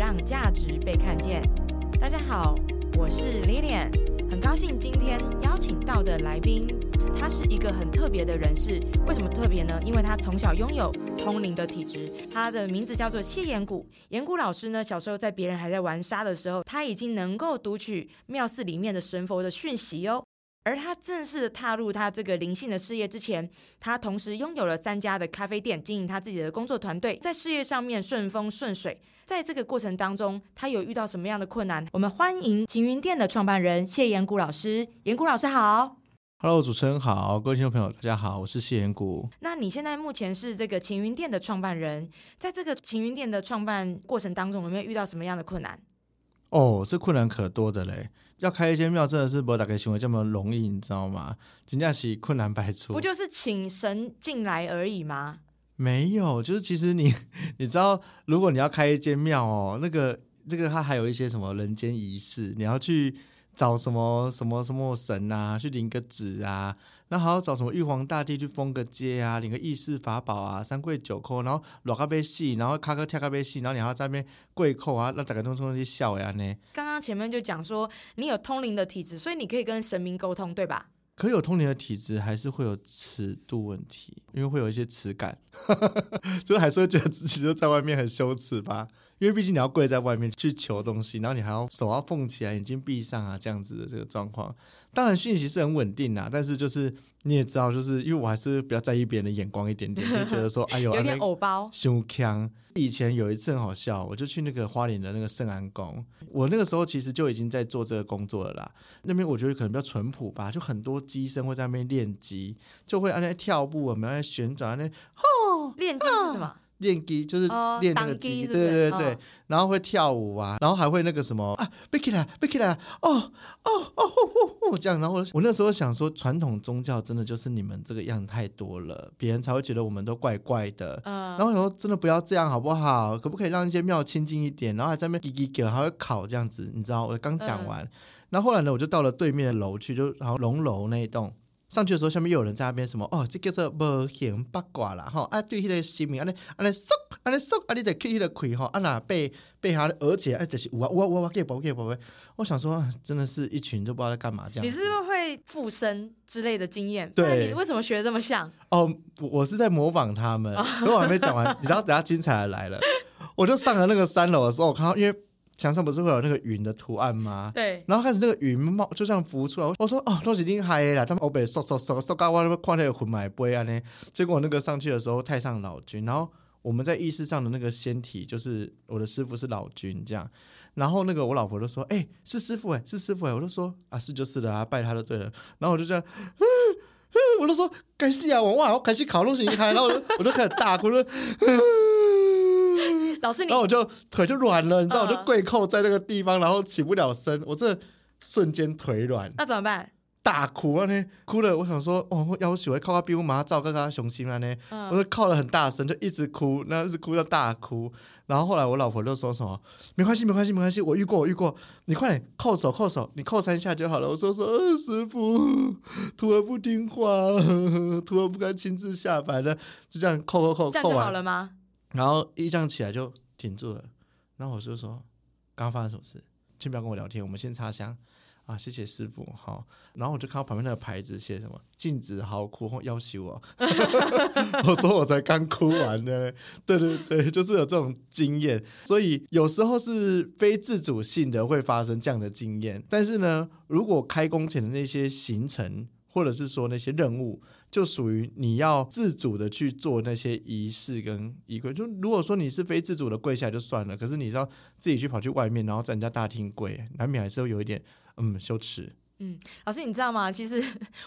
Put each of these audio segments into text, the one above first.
让价值被看见。大家好，我是 Lilian，很高兴今天邀请到的来宾，他是一个很特别的人士。为什么特别呢？因为他从小拥有通灵的体质。他的名字叫做谢延谷。延谷老师呢，小时候在别人还在玩沙的时候，他已经能够读取庙寺里面的神佛的讯息哦。而他正式踏入他这个灵性的事业之前，他同时拥有了三家的咖啡店，经营他自己的工作团队，在事业上面顺风顺水。在这个过程当中，他有遇到什么样的困难？我们欢迎晴云店的创办人谢延谷老师。延谷老师好，Hello，主持人好，各位听众朋友大家好，我是谢延谷。那你现在目前是这个晴云店的创办人，在这个晴云店的创办过程当中，有没有遇到什么样的困难？哦，这困难可多的嘞！要开一间庙，真的是不打开行为这么容易，你知道吗？真正是困难百出。不就是请神进来而已吗？没有，就是其实你 你知道，如果你要开一间庙哦，那个这个它还有一些什么人间仪式，你要去找什么什么什么神啊，去领个纸啊。那还要找什么玉皇大帝去封个街啊，领个议事法宝啊，三跪九叩，然后裸咖啡戏，然后咔咔跳咖啡戏，然后你还要在那边跪叩啊，那大家通通去笑呀呢。刚刚前面就讲说，你有通灵的体质，所以你可以跟神明沟通，对吧？可有通灵的体质，还是会有尺度问题，因为会有一些耻感，就是还是会觉得自己就在外面很羞耻吧。因为毕竟你要跪在外面去求东西，然后你还要手要奉起来，眼睛闭上啊，这样子的这个状况，当然讯息是很稳定啊，但是就是你也知道，就是因为我还是比较在意别人的眼光一点点，就觉得说，哎呦，有点偶包，胸腔。以前有一次很好笑，我就去那个花莲的那个圣安宫，我那个时候其实就已经在做这个工作了啦。那边我觉得可能比较淳朴吧，就很多机身会在那边练机，就会那跳步，我们在旋转那，吼，练机是什么？练机就是练那个机，对对对，然后会跳舞啊，然后还会那个什么啊，背起来，背起来，哦哦哦哦哦，这样。然后我那时候想说，传统宗教真的就是你们这个样太多了，别人才会觉得我们都怪怪的。嗯，然后说真的不要这样好不好？可不可以让一些庙清净一点？然后还在那边叽叽叫，还会烤这样子，你知道？我刚讲完，那后来呢，我就到了对面的楼去，就然后龙楼那一栋。上去的时候，下面又有人在那边什么哦，这叫做无形八卦啦哈啊，对迄个神明安尼安尼嗖安尼嗖，啊，你得去迄个开哈，啊那被被他，而且啊就是我我我我给宝给宝贝，我想说真的是一群都不知道在干嘛这样。你是不是会附身之类的经验？对，你为什么学的这么像？哦，我是在模仿他们，我还没讲完，你知道等下精彩的来了，我就上了那个三楼的时候，我看到因为。墙上不是会有那个云的图案吗？对。然后开始那个云冒，就这样浮出来。我说：“哦，都已经嗨了！”他们欧北嗖嗖嗖嗖高哇那边看那个魂埋杯啊呢。结果那个上去的时候，太上老君。然后我们在意识上的那个仙体，就是我的师傅是老君这样。然后那个我老婆就说：“哎，是师傅哎，是师傅哎。”我就说：“啊，是就是的啊，拜他就对了。”然后我就这样，我就说：“感谢啊，我哇，我感谢考东西开。”然后我就我就开始大哭说。老师，然后我就腿就软了，你知道，我就跪扣在那个地方，然后起不了身，我这瞬间腿软。那怎么办？大哭啊！呢，哭了。我想说，哦，要喜欢靠靠比我马上照，刚刚雄心了呢。我就靠了很大声，就一直哭，那一直哭要大哭。然后后来我老婆就说什么：“没关系，没关系，没关系，我遇过，我遇过。你快点扣手，扣手，你扣三下就好了。”我说说，师傅，徒儿不听话，徒儿不该亲自下凡的，就这样扣扣扣，这样就好了吗？然后一站起来就停住了，然后我就说：“刚刚发生什么事？先不要跟我聊天，我们先插香啊！谢谢师傅，好。”然后我就看到旁边那个牌子写什么“禁止嚎哭或要挟我”，我说我才刚哭完呢。对对对，就是有这种经验，所以有时候是非自主性的会发生这样的经验。但是呢，如果开工前的那些行程，或者是说那些任务。就属于你要自主的去做那些仪式跟仪规。就如果说你是非自主的跪下来就算了，可是你知道自己去跑去外面，然后在人家大厅跪，难免还是会有一点嗯羞耻。嗯，老师你知道吗？其实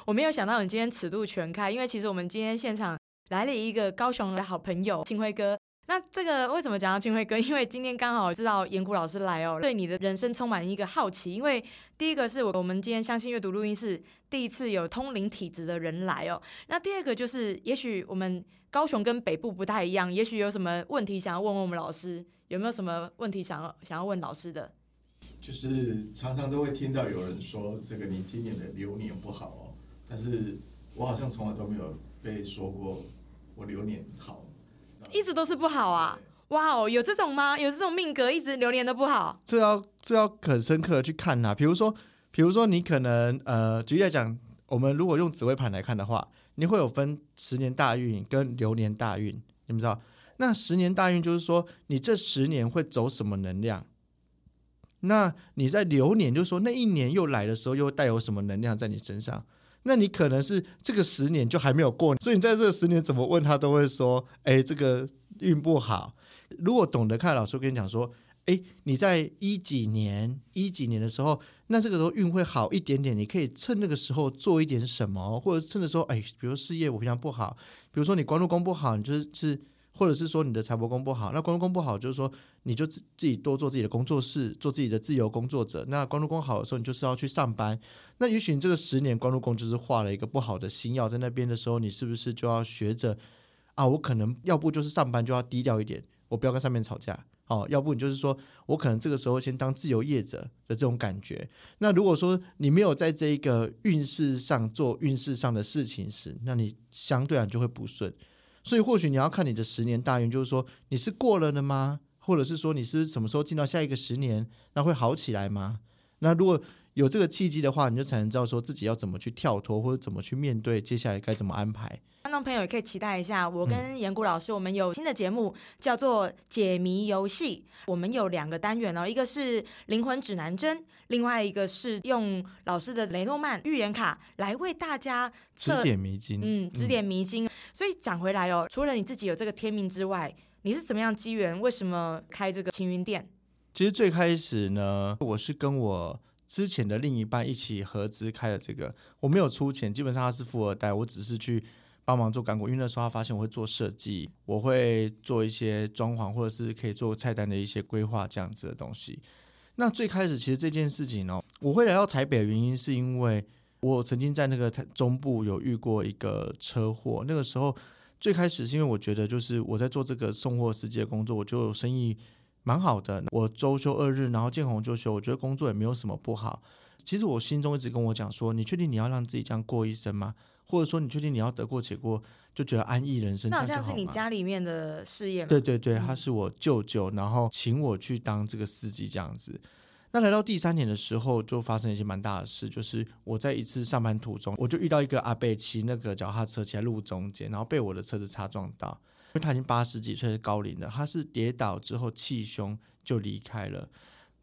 我没有想到你今天尺度全开，因为其实我们今天现场来了一个高雄的好朋友清辉哥。那这个为什么讲到清辉哥？因为今天刚好知道严谷老师来哦，对你的人生充满一个好奇。因为第一个是我我们今天相信阅读录音室第一次有通灵体质的人来哦。那第二个就是，也许我们高雄跟北部不太一样，也许有什么问题想要问问我们老师，有没有什么问题想要想要问老师的？就是常常都会听到有人说，这个你今年的流年不好哦，但是我好像从来都没有被说过我流年好。一直都是不好啊！哇哦，有这种吗？有这种命格一直流年都不好？这要这要很深刻的去看呐。比如说，比如说你可能呃，举例来讲，我们如果用紫微盘来看的话，你会有分十年大运跟流年大运，你们知道？那十年大运就是说，你这十年会走什么能量？那你在流年，就是说那一年又来的时候，又带有什么能量在你身上？那你可能是这个十年就还没有过，所以你在这十年怎么问他都会说：“哎，这个运不好。”如果懂得看，老师跟你讲说：“哎，你在一几年、一几年的时候，那这个时候运会好一点点，你可以趁那个时候做一点什么，或者趁的时候，哎，比如事业我平常不好，比如说你官禄宫不好，你就是是。”或者是说你的财帛宫不好，那官禄宫不好，就是说你就自自己多做自己的工作室，做自己的自由工作者。那官禄宫好的时候，你就是要去上班。那也许你这个十年官禄宫就是画了一个不好的星耀在那边的时候，你是不是就要学着啊？我可能要不就是上班就要低调一点，我不要跟上面吵架哦。要不你就是说我可能这个时候先当自由业者的这种感觉。那如果说你没有在这一个运势上做运势上的事情时，那你相对啊就会不顺。所以或许你要看你的十年大运，就是说你是过了的吗？或者是说你是什么时候进到下一个十年，那会好起来吗？那如果有这个契机的话，你就才能知道说自己要怎么去跳脱，或者怎么去面对接下来该怎么安排。观众朋友也可以期待一下，我跟严谷老师，我们有新的节目叫做解谜游戏。我们有两个单元哦，一个是灵魂指南针，另外一个是用老师的雷诺曼预言卡来为大家指点迷津。嗯，指点迷津。所以讲回来哦，除了你自己有这个天命之外，你是怎么样机缘？为什么开这个青云店？其实最开始呢，我是跟我。之前的另一半一起合资开了这个，我没有出钱，基本上他是富二代，我只是去帮忙做干股。因为那时候他发现我会做设计，我会做一些装潢，或者是可以做菜单的一些规划这样子的东西。那最开始其实这件事情哦，我会来到台北的原因是因为我曾经在那个中部有遇过一个车祸。那个时候最开始是因为我觉得就是我在做这个送货司机的工作，我就生意。蛮好的，我周休二日，然后见红就休，我觉得工作也没有什么不好。其实我心中一直跟我讲说，你确定你要让自己这样过一生吗？或者说你确定你要得过且过，就觉得安逸人生？那好像是你家里面的事业。对对对，他是我舅舅，然后请我去当这个司机这样子。那来到第三年的时候，就发生一些蛮大的事，就是我在一次上班途中，我就遇到一个阿贝骑那个脚踏车骑在路中间，然后被我的车子擦撞到。因为他已经八十几岁的高龄了，他是跌倒之后气胸就离开了。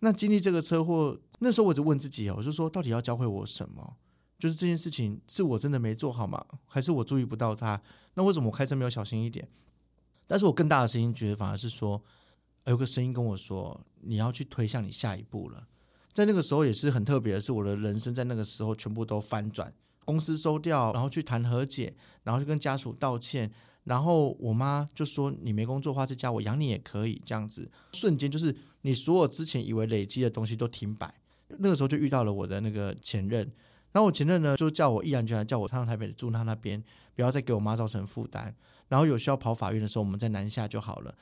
那经历这个车祸，那时候我就问自己哦，我就说到底要教会我什么？就是这件事情是我真的没做好吗？还是我注意不到他？那为什么我开车没有小心一点？但是我更大的声音觉得反而是说，有个声音跟我说，你要去推向你下一步了。在那个时候也是很特别的是，我的人生在那个时候全部都翻转，公司收掉，然后去谈和解，然后去跟家属道歉。然后我妈就说：“你没工作的话，在家我养你也可以。”这样子，瞬间就是你所有之前以为累积的东西都停摆。那个时候就遇到了我的那个前任，然后我前任呢就叫我毅然决然叫我上台北住他那边，不要再给我妈造成负担。然后有需要跑法院的时候，我们在南下就好了。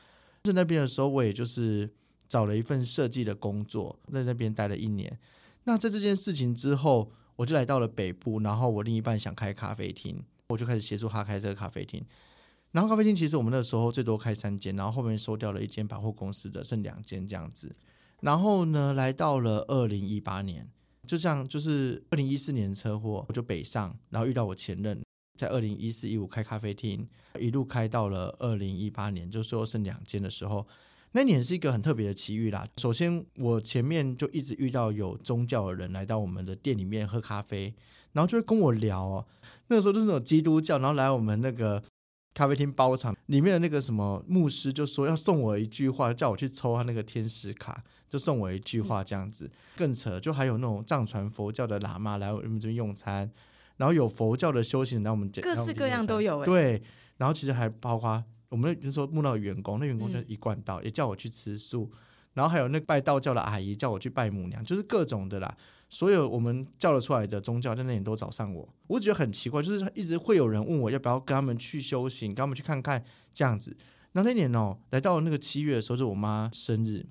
在那边的时候，我也就是找了一份设计的工作，在那边待了一年。那在这件事情之后，我就来到了北部，然后我另一半想开咖啡厅，我就开始协助他开这个咖啡厅。然后咖啡厅其实我们那时候最多开三间，然后后面收掉了一间百货公司的，剩两间这样子。然后呢，来到了二零一八年，就这样，就是二零一四年车祸，我就北上，然后遇到我前任，在二零一四一五开咖啡厅，一路开到了二零一八年，就最后剩两间的时候，那年是一个很特别的奇遇啦。首先，我前面就一直遇到有宗教的人来到我们的店里面喝咖啡，然后就会跟我聊哦。那个时候就是那种基督教，然后来我们那个。咖啡厅包场里面的那个什么牧师就说要送我一句话，叫我去抽他那个天使卡，就送我一句话这样子。更扯，就还有那种藏传佛教的喇嘛来我们这边用餐，然后有佛教的修行来我们各式各样都有。对，然后其实还包括我们就说木道员工，那员工就一贯道也叫我去吃素，然后还有那拜道教的阿姨叫我去拜母娘，就是各种的啦。所有我们叫得出来的宗教在那里都找上我，我觉得很奇怪，就是一直会有人问我要不要跟他们去修行，跟他们去看看这样子。那那年哦，来到那个七月的时候，是我妈生日，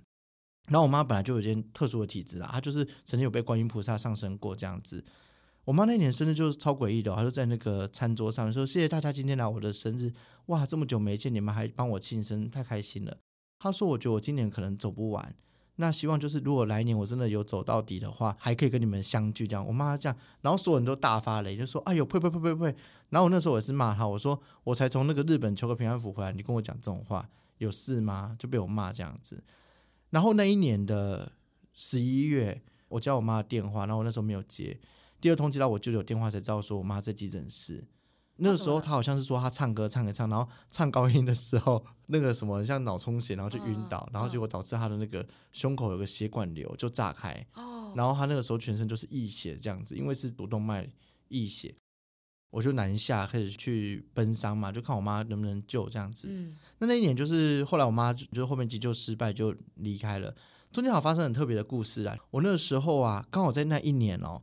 然后我妈本来就有件特殊的体质啦，她就是曾经有被观音菩萨上身过这样子。我妈那年生日就是超诡异的，她就在那个餐桌上说：“谢谢大家今天来我的生日，哇，这么久没见，你们还帮我庆生，太开心了。”她说：“我觉得我今年可能走不完，那希望就是如果来年我真的有走到底的话，还可以跟你们相聚。”这样，我妈这样，然后所有人都大发雷，就说：“哎呦，呸呸呸呸呸！”然后我那时候也是骂他，我说：“我才从那个日本求个平安符回来，你跟我讲这种话，有事吗？”就被我骂这样子。然后那一年的十一月，我叫我妈的电话，然后我那时候没有接。第二通接到我舅舅电话，才知道说我妈在急诊室。那个时候他好像是说他唱歌唱一唱，然后唱高音的时候，那个什么像脑充血，然后就晕倒，然后结果导致他的那个胸口有个血管瘤就炸开。哦。然后他那个时候全身就是溢血这样子，因为是主动脉溢血。我就南下开始去奔丧嘛，就看我妈能不能救这样子。嗯。那那一年就是后来我妈就后面急救失败就离开了。中间好发生很特别的故事啊！我那个时候啊，刚好在那一年哦。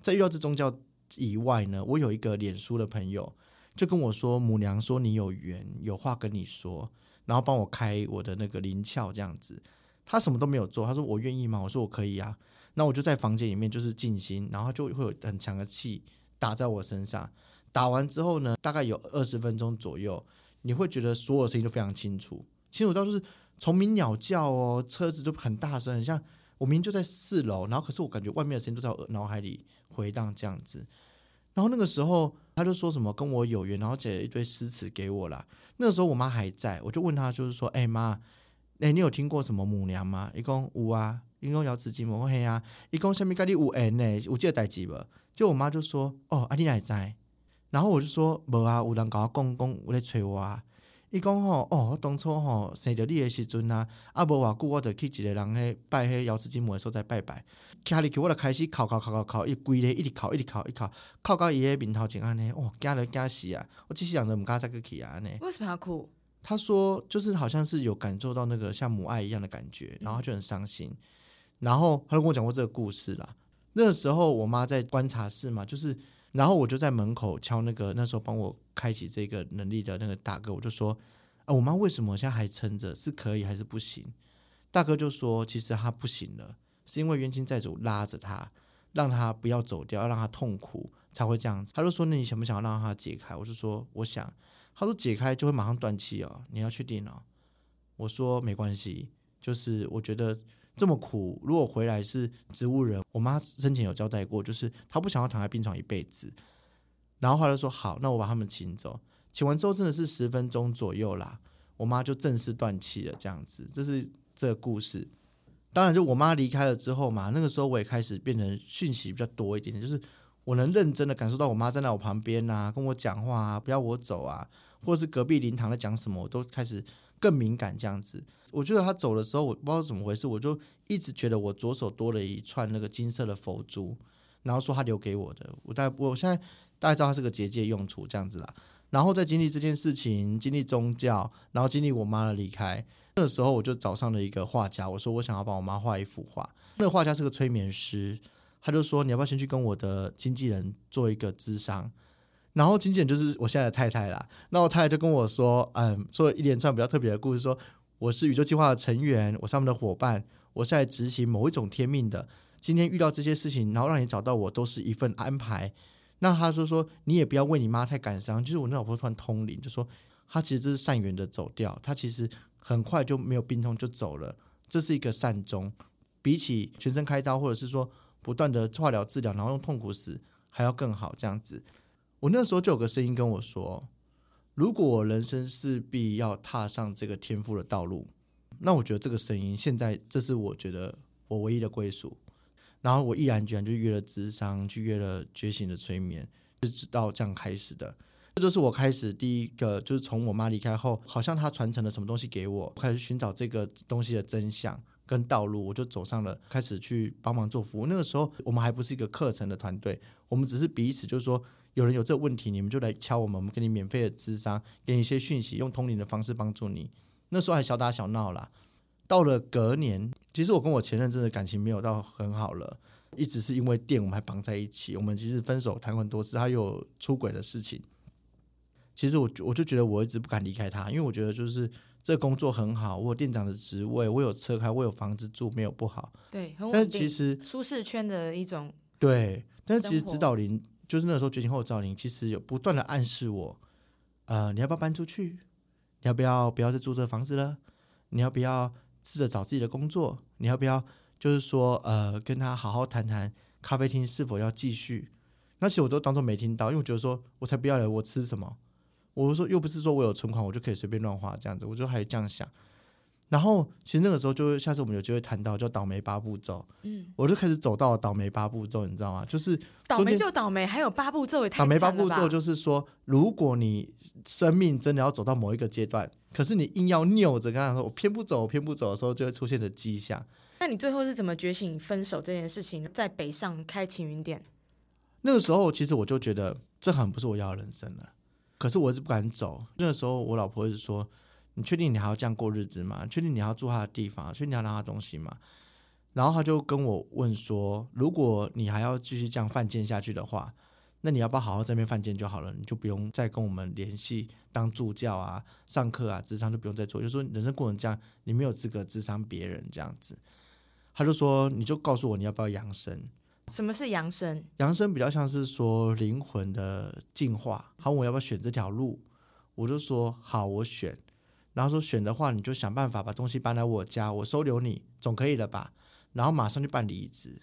在遇到这宗教以外呢，我有一个脸书的朋友就跟我说：“母娘说你有缘，有话跟你说，然后帮我开我的那个灵窍这样子。”他什么都没有做，他说：“我愿意吗？”我说：“我可以啊。”那我就在房间里面就是静心，然后就会有很强的气打在我身上。打完之后呢，大概有二十分钟左右，你会觉得所有声音都非常清楚，清楚到就是虫鸣鸟叫哦，车子就很大声，很像我明明就在四楼，然后可是我感觉外面的声音都在我脑海里。回荡这样子，然后那个时候他就说什么跟我有缘，然后写了一堆诗词给我啦。那个时候我妈还在，我就问他，就是说，哎妈，哎你有听过什么母娘吗？一共有啊，一共瑶池金母黑啊，一共下面跟你有缘呢，有这个代志不？就我妈就说，哦，阿你还在？然后我就说，无啊，有人跟我讲讲，有在催我啊。伊讲吼，哦，我当初吼生着你诶时阵啊，啊无偌久，我就去一个人迄拜迄瑶池金母的所在拜拜。徛入去，我就开始哭哭哭哭哭，伊规咧一直哭一直哭一哭，哭到伊诶面头前安尼，哇，惊了惊死啊！我即时人都毋敢再去啊安尼。为什么要哭？他说，就是好像是有感受到那个像母爱一样的感觉，然后就很伤心。然后他就跟我讲过这个故事啦。那个时候我妈在观察室嘛，就是。然后我就在门口敲那个那时候帮我开启这个能力的那个大哥，我就说：“啊，我妈为什么现在还撑着？是可以还是不行？”大哥就说：“其实他不行了，是因为冤亲债主拉着他，让他不要走掉，要让他痛苦才会这样子。”他就说：“那你想不想让他解开？”我就说：“我想。”他说：“解开就会马上断气哦，你要确定哦。”我说：“没关系，就是我觉得。”这么苦，如果回来是植物人，我妈生前有交代过，就是她不想要躺在病床一辈子。然后后来说好，那我把他们请走，请完之后真的是十分钟左右啦，我妈就正式断气了。这样子，这是这个故事。当然，就我妈离开了之后嘛，那个时候我也开始变成讯息比较多一点点，就是我能认真的感受到我妈站在我旁边啊，跟我讲话啊，不要我走啊，或是隔壁灵堂在讲什么，我都开始更敏感这样子。我觉得他走的时候，我不知道怎么回事，我就一直觉得我左手多了一串那个金色的佛珠，然后说他留给我的。我大我现在大概知道他是个结界用处这样子啦。然后在经历这件事情，经历宗教，然后经历我妈的离开，那个时候我就找上了一个画家，我说我想要帮我妈画一幅画。那个画家是个催眠师，他就说你要不要先去跟我的经纪人做一个咨商？然后经纪人就是我现在的太太啦。那我太太就跟我说，嗯，说一连串比较特别的故事，说。我是宇宙计划的成员，我上面的伙伴，我是在执行某一种天命的。今天遇到这些事情，然后让你找到我，都是一份安排。那他说说，你也不要为你妈太感伤。就是我那老婆突然通灵，就说她其实这是善缘的走掉，她其实很快就没有病痛就走了，这是一个善终。比起全身开刀，或者是说不断的化疗治疗，然后用痛苦死，还要更好这样子。我那时候就有个声音跟我说。如果我人生势必要踏上这个天赋的道路，那我觉得这个声音现在，这是我觉得我唯一的归属。然后我毅然决然就约了智商，去约了觉醒的催眠，就直到这样开始的。这就是我开始第一个，就是从我妈离开后，好像她传承了什么东西给我，开始寻找这个东西的真相跟道路，我就走上了开始去帮忙做服务。那个时候我们还不是一个课程的团队，我们只是彼此就是说。有人有这个问题，你们就来敲我们，我们给你免费的智商，给你一些讯息，用通灵的方式帮助你。那时候还小打小闹啦。到了隔年，其实我跟我前任真的感情没有到很好了，一直是因为店我们还绑在一起。我们其实分手谈很多次，他有出轨的事情。其实我我就觉得我一直不敢离开他，因为我觉得就是这工作很好，我有店长的职位，我有车开，我有房子住，没有不好。对，很但其实舒适圈的一种。对，但是其实指导灵。就是那时候觉醒后的，赵林其实有不断的暗示我，呃，你要不要搬出去？你要不要不要再住这房子了？你要不要试着找自己的工作？你要不要就是说呃跟他好好谈谈咖啡厅是否要继续？那其实我都当做没听到，因为我觉得说我才不要了，我吃什么？我说又不是说我有存款我就可以随便乱花这样子，我就还这样想。然后其实那个时候就下次我们有机会谈到叫倒霉八步骤，嗯，我就开始走到倒霉八步骤，你知道吗？就是倒霉就倒霉，还有八步骤也太倒霉八步骤就是说，如果你生命真的要走到某一个阶段，可是你硬要拗着跟他说我偏不走，我偏不走的时候，就会出现的迹象。那你最后是怎么觉醒分手这件事情，在北上开晴云店？那个时候其实我就觉得这很不是我要的人生了，可是我一直不敢走。那个时候我老婆是说。你确定你还要这样过日子吗？确定你要住他的地方？确定你要拿他东西吗？然后他就跟我问说：“如果你还要继续这样犯贱下去的话，那你要不要好好在那边犯贱就好了？你就不用再跟我们联系当助教啊、上课啊、智商就不用再做。就说人生过成这样，你没有资格智商别人这样子。”他就说：“你就告诉我你要不要扬升？什么是扬升？扬升比较像是说灵魂的进化。好，我要不要选这条路？我就说好，我选。”然后说选的话，你就想办法把东西搬来我家，我收留你，总可以了吧？然后马上去办离职。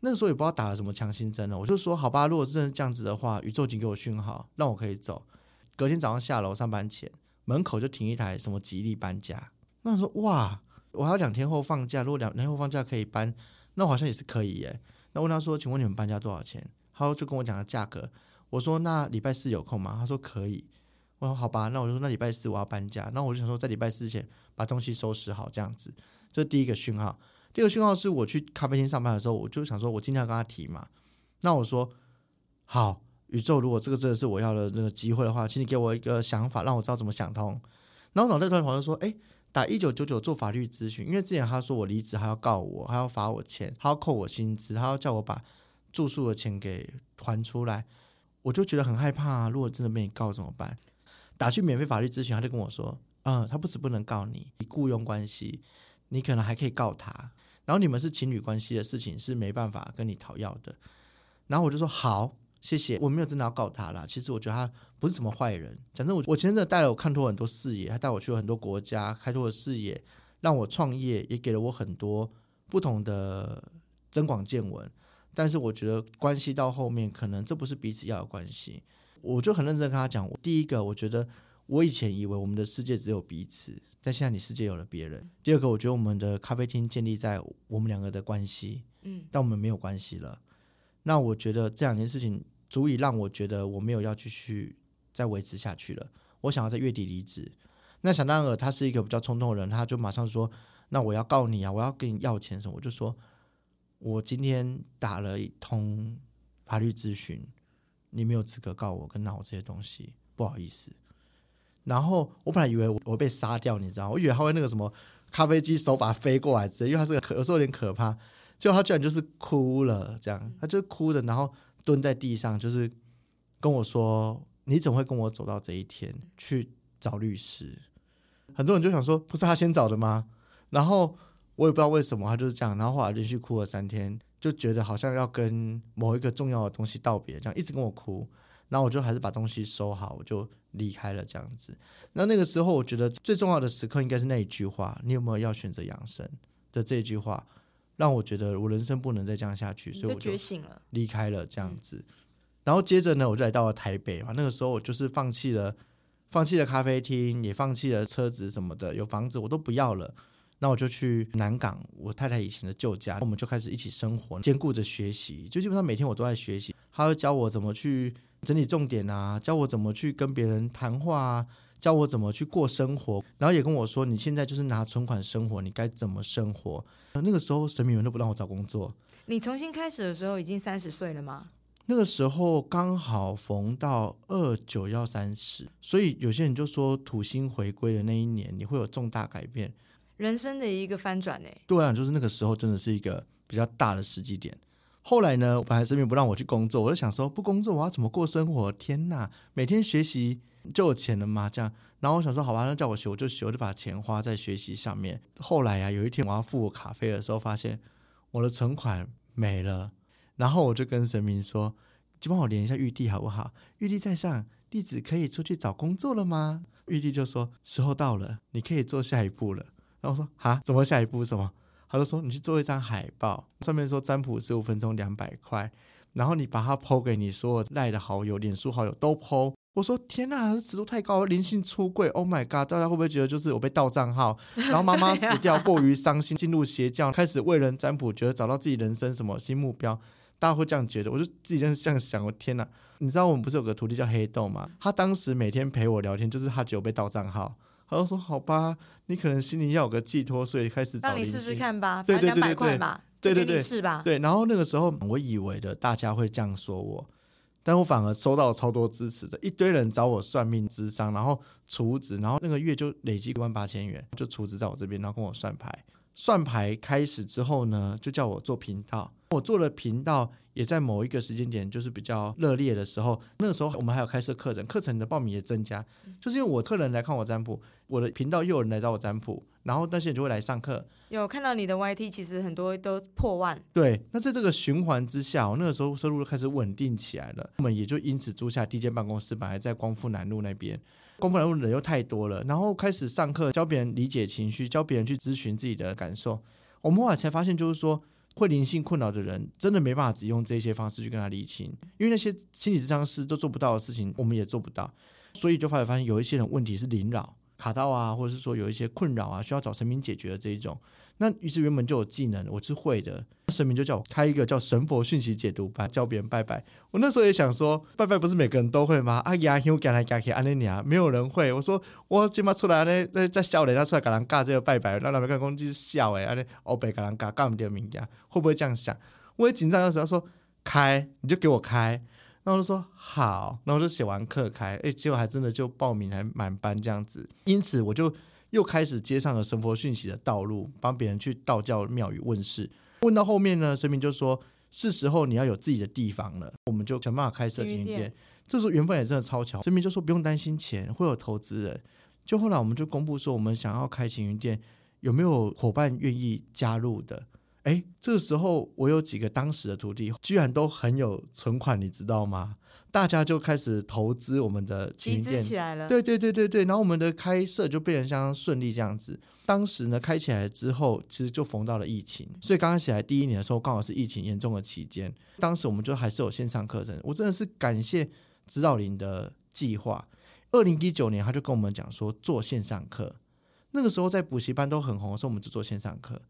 那个时候也不知道打了什么强心针了，我就说好吧，如果真的这样子的话，宇宙请给我讯号，让我可以走。隔天早上下楼上班前，门口就停一台什么吉利搬家。那我说哇，我还有两天后放假，如果两天后放假可以搬，那我好像也是可以耶。那问他说，请问你们搬家多少钱？他就跟我讲个价格。我说那礼拜四有空吗？他说可以。我说好吧，那我就说那礼拜四我要搬家，那我就想说在礼拜四之前把东西收拾好，这样子，这是第一个讯号。第二个讯号是我去咖啡厅上班的时候，我就想说我今天要跟他提嘛。那我说好，宇宙，如果这个真的是我要的那个机会的话，请你给我一个想法，让我知道怎么想通。然后脑袋突然跑出说，哎，打一九九九做法律咨询，因为之前他说我离职还要告我，还要罚我钱，还要扣我薪资，他要叫我把住宿的钱给还出来，我就觉得很害怕。如果真的被你告怎么办？打去免费法律咨询，他就跟我说：“嗯，他不止不能告你，你雇佣关系，你可能还可以告他。然后你们是情侣关系的事情是没办法跟你讨要的。”然后我就说：“好，谢谢，我没有真的要告他啦。其实我觉得他不是什么坏人。反正我我前阵带了我看透很多视野，他带我去了很多国家，开拓了视野，让我创业，也给了我很多不同的增广见闻。但是我觉得关系到后面，可能这不是彼此要的关系。”我就很认真跟他讲，第一个，我觉得我以前以为我们的世界只有彼此，但现在你世界有了别人。第二个，我觉得我们的咖啡厅建立在我们两个的关系，嗯，但我们没有关系了。那我觉得这两件事情足以让我觉得我没有要继续再维持下去了。我想要在月底离职。那想当然，他是一个比较冲动的人，他就马上说：“那我要告你啊，我要跟你要钱什么？”我就说：“我今天打了一通法律咨询。”你没有资格告我跟闹我这些东西，不好意思。然后我本来以为我我被杀掉，你知道，我以为他会那个什么咖啡机手把飞过来之类，因为他是个可有时候有点可怕。结果他居然就是哭了，这样，他就哭的，然后蹲在地上，就是跟我说：“你怎么会跟我走到这一天去找律师？”很多人就想说，不是他先找的吗？然后我也不知道为什么他就是这样，然后后来连续哭了三天。就觉得好像要跟某一个重要的东西道别，这样一直跟我哭，然后我就还是把东西收好，我就离开了这样子。那那个时候，我觉得最重要的时刻应该是那一句话：“你有没有要选择养生？”的这一句话，让我觉得我人生不能再这样下去，所以我就觉醒了，离开了这样子。然后接着呢，我就来到了台北嘛。那个时候，我就是放弃了，放弃了咖啡厅，也放弃了车子什么的，有房子我都不要了。那我就去南港，我太太以前的旧家，我们就开始一起生活，兼顾着学习，就基本上每天我都在学习。他会教我怎么去整理重点啊，教我怎么去跟别人谈话啊，教我怎么去过生活，然后也跟我说，你现在就是拿存款生活，你该怎么生活？那个时候神明们都不让我找工作。你重新开始的时候已经三十岁了吗？那个时候刚好逢到二九要三十，所以有些人就说土星回归的那一年，你会有重大改变。人生的一个翻转呢？对啊，就是那个时候真的是一个比较大的时机点。后来呢，本来身边不让我去工作，我就想说不工作我要怎么过生活？天哪，每天学习就有钱了吗？这样，然后我想说好吧，那叫我学我就学，我就把钱花在学习上面。后来啊，有一天我要付我卡费的时候，发现我的存款没了，然后我就跟神明说，就帮我连一下玉帝好不好？玉帝在上，弟子可以出去找工作了吗？玉帝就说时候到了，你可以做下一步了。然后我说哈，怎么下一步什么？他就说你去做一张海报，上面说占卜十五分钟两百块，然后你把它抛给你所有赖的好友、脸书好友都抛。我说天哪，这尺度太高了，灵性出柜，Oh my god！大家会不会觉得就是我被盗账号，然后妈妈死掉，过于伤心，进入邪教，开始为人占卜，觉得找到自己人生什么新目标？大家会这样觉得？我就自己这样想，我天哪！你知道我们不是有个徒弟叫黑豆吗？他当时每天陪我聊天，就是他觉得被盗账号。他就说：“好吧，你可能心里要有个寄托，所以开始找让你试试看吧，对对对对块吧，对对对，是吧？对。然后那个时候，我以为的大家会这样说我，但我反而收到超多支持的，一堆人找我算命、智商，然后储值，然后那个月就累积一万八千元，就储值在我这边，然后跟我算牌。算牌开始之后呢，就叫我做频道。我做了频道。”也在某一个时间点，就是比较热烈的时候，那个时候我们还有开设课程，课程的报名也增加，就是因为我客人来看我占卜，我的频道又有人来找我占卜，然后那些人就会来上课。有看到你的 YT，其实很多都破万。对，那在这个循环之下，我那个时候收入开始稳定起来了，我们也就因此租下第一间办公室，本来在光复南路那边，光复南路人又太多了，然后开始上课，教别人理解情绪，教别人去咨询自己的感受。我们后来才发现，就是说。会灵性困扰的人，真的没办法只用这些方式去跟他理清，因为那些心理咨商师都做不到的事情，我们也做不到，所以就发现发现有一些人问题是灵扰卡到啊，或者是说有一些困扰啊，需要找神明解决的这一种。那于是原本就有技能，我是会的。神明就叫我开一个叫神佛讯息解读班，教别人拜拜。我那时候也想说，拜拜不是每个人都会吗？啊呀，我赶来赶去安尼尼啊，没有人会。我说我今嘛出来呢，那在笑脸，他出来给人尬这个拜拜，那那边看工具是笑诶，安尼欧北给人尬尬唔掉名家，会不会这样想？我也紧张的时候说开，你就给我开。然后我就说好，然后就写完课开，哎，结果还真的就报名还满班这样子。因此我就。又开始接上了神佛讯息的道路，帮别人去道教庙宇问事。问到后面呢，神明就说是时候你要有自己的地方了，我们就想办法开设经营店。这时候缘分也真的超巧，神明就说不用担心钱，会有投资人。就后来我们就公布说，我们想要开行云店，有没有伙伴愿意加入的？哎，这个时候我有几个当时的徒弟，居然都很有存款，你知道吗？大家就开始投资我们的旗舰起来了，对对对对对，然后我们的开设就变得相当顺利这样子。当时呢，开起来之后，其实就逢到了疫情，所以刚刚起来第一年的时候，刚好是疫情严重的期间。当时我们就还是有线上课程，我真的是感谢指导林的计划。二零一九年，他就跟我们讲说做线上课，那个时候在补习班都很红的时候，我们就做线上课。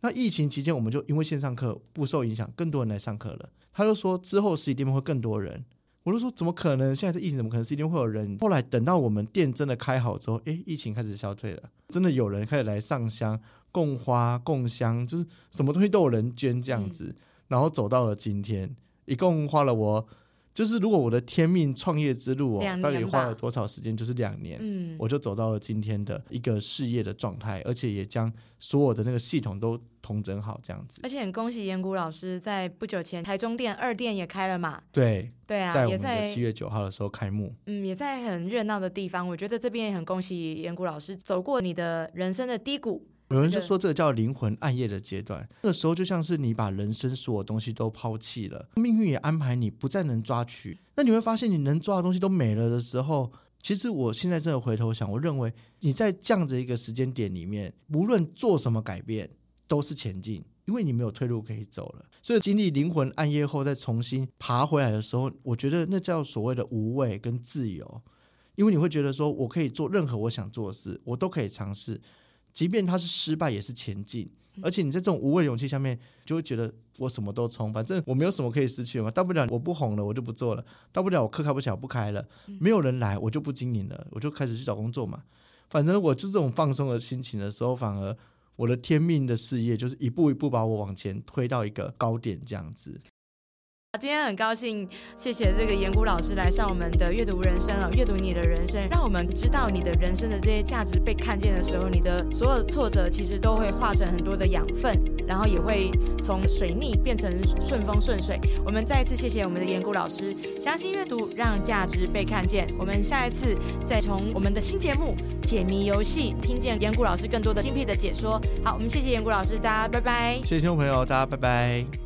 那疫情期间，我们就因为线上课不受影响，更多人来上课了。他就说之后实体店会更多人。我就说怎么可能？现在是疫情，怎么可能？是一定会有人。后来等到我们店真的开好之后，哎，疫情开始消退了，真的有人开始来上香、供花、供香，就是什么东西都有人捐这样子，然后走到了今天，一共花了我。就是如果我的天命创业之路哦，到底花了多少时间？就是两年，嗯，我就走到了今天的一个事业的状态，而且也将所有的那个系统都统整好，这样子。而且很恭喜严谷老师，在不久前台中店二店也开了嘛？对，对啊，在我们的七月九号的时候开幕。嗯，也在很热闹的地方。我觉得这边也很恭喜严谷老师走过你的人生的低谷。有人就说这个叫灵魂暗夜的阶段，那个时候就像是你把人生所有东西都抛弃了，命运也安排你不再能抓取。那你会发现你能抓的东西都没了的时候，其实我现在真的回头想，我认为你在这样子一个时间点里面，无论做什么改变都是前进，因为你没有退路可以走了。所以经历灵魂暗夜后再重新爬回来的时候，我觉得那叫所谓的无畏跟自由，因为你会觉得说我可以做任何我想做的事，我都可以尝试。即便它是失败，也是前进。而且你在这种无畏勇气下面，就会觉得我什么都冲，反正我没有什么可以失去嘛。大不了我不红了，我就不做了；大不了我课开不起来，不开了。没有人来，我就不经营了，我就开始去找工作嘛。反正我就这种放松的心情的时候，反而我的天命的事业就是一步一步把我往前推到一个高点，这样子。今天很高兴，谢谢这个严谷老师来上我们的阅读人生啊，阅读你的人生，让我们知道你的人生的这些价值被看见的时候，你的所有的挫折其实都会化成很多的养分，然后也会从水逆变成顺风顺水。我们再一次谢谢我们的严谷老师，相信阅读让价值被看见。我们下一次再从我们的新节目解谜游戏听见严谷老师更多的精辟的解说。好，我们谢谢严谷老师，大家拜拜。谢谢听众朋友，大家拜拜。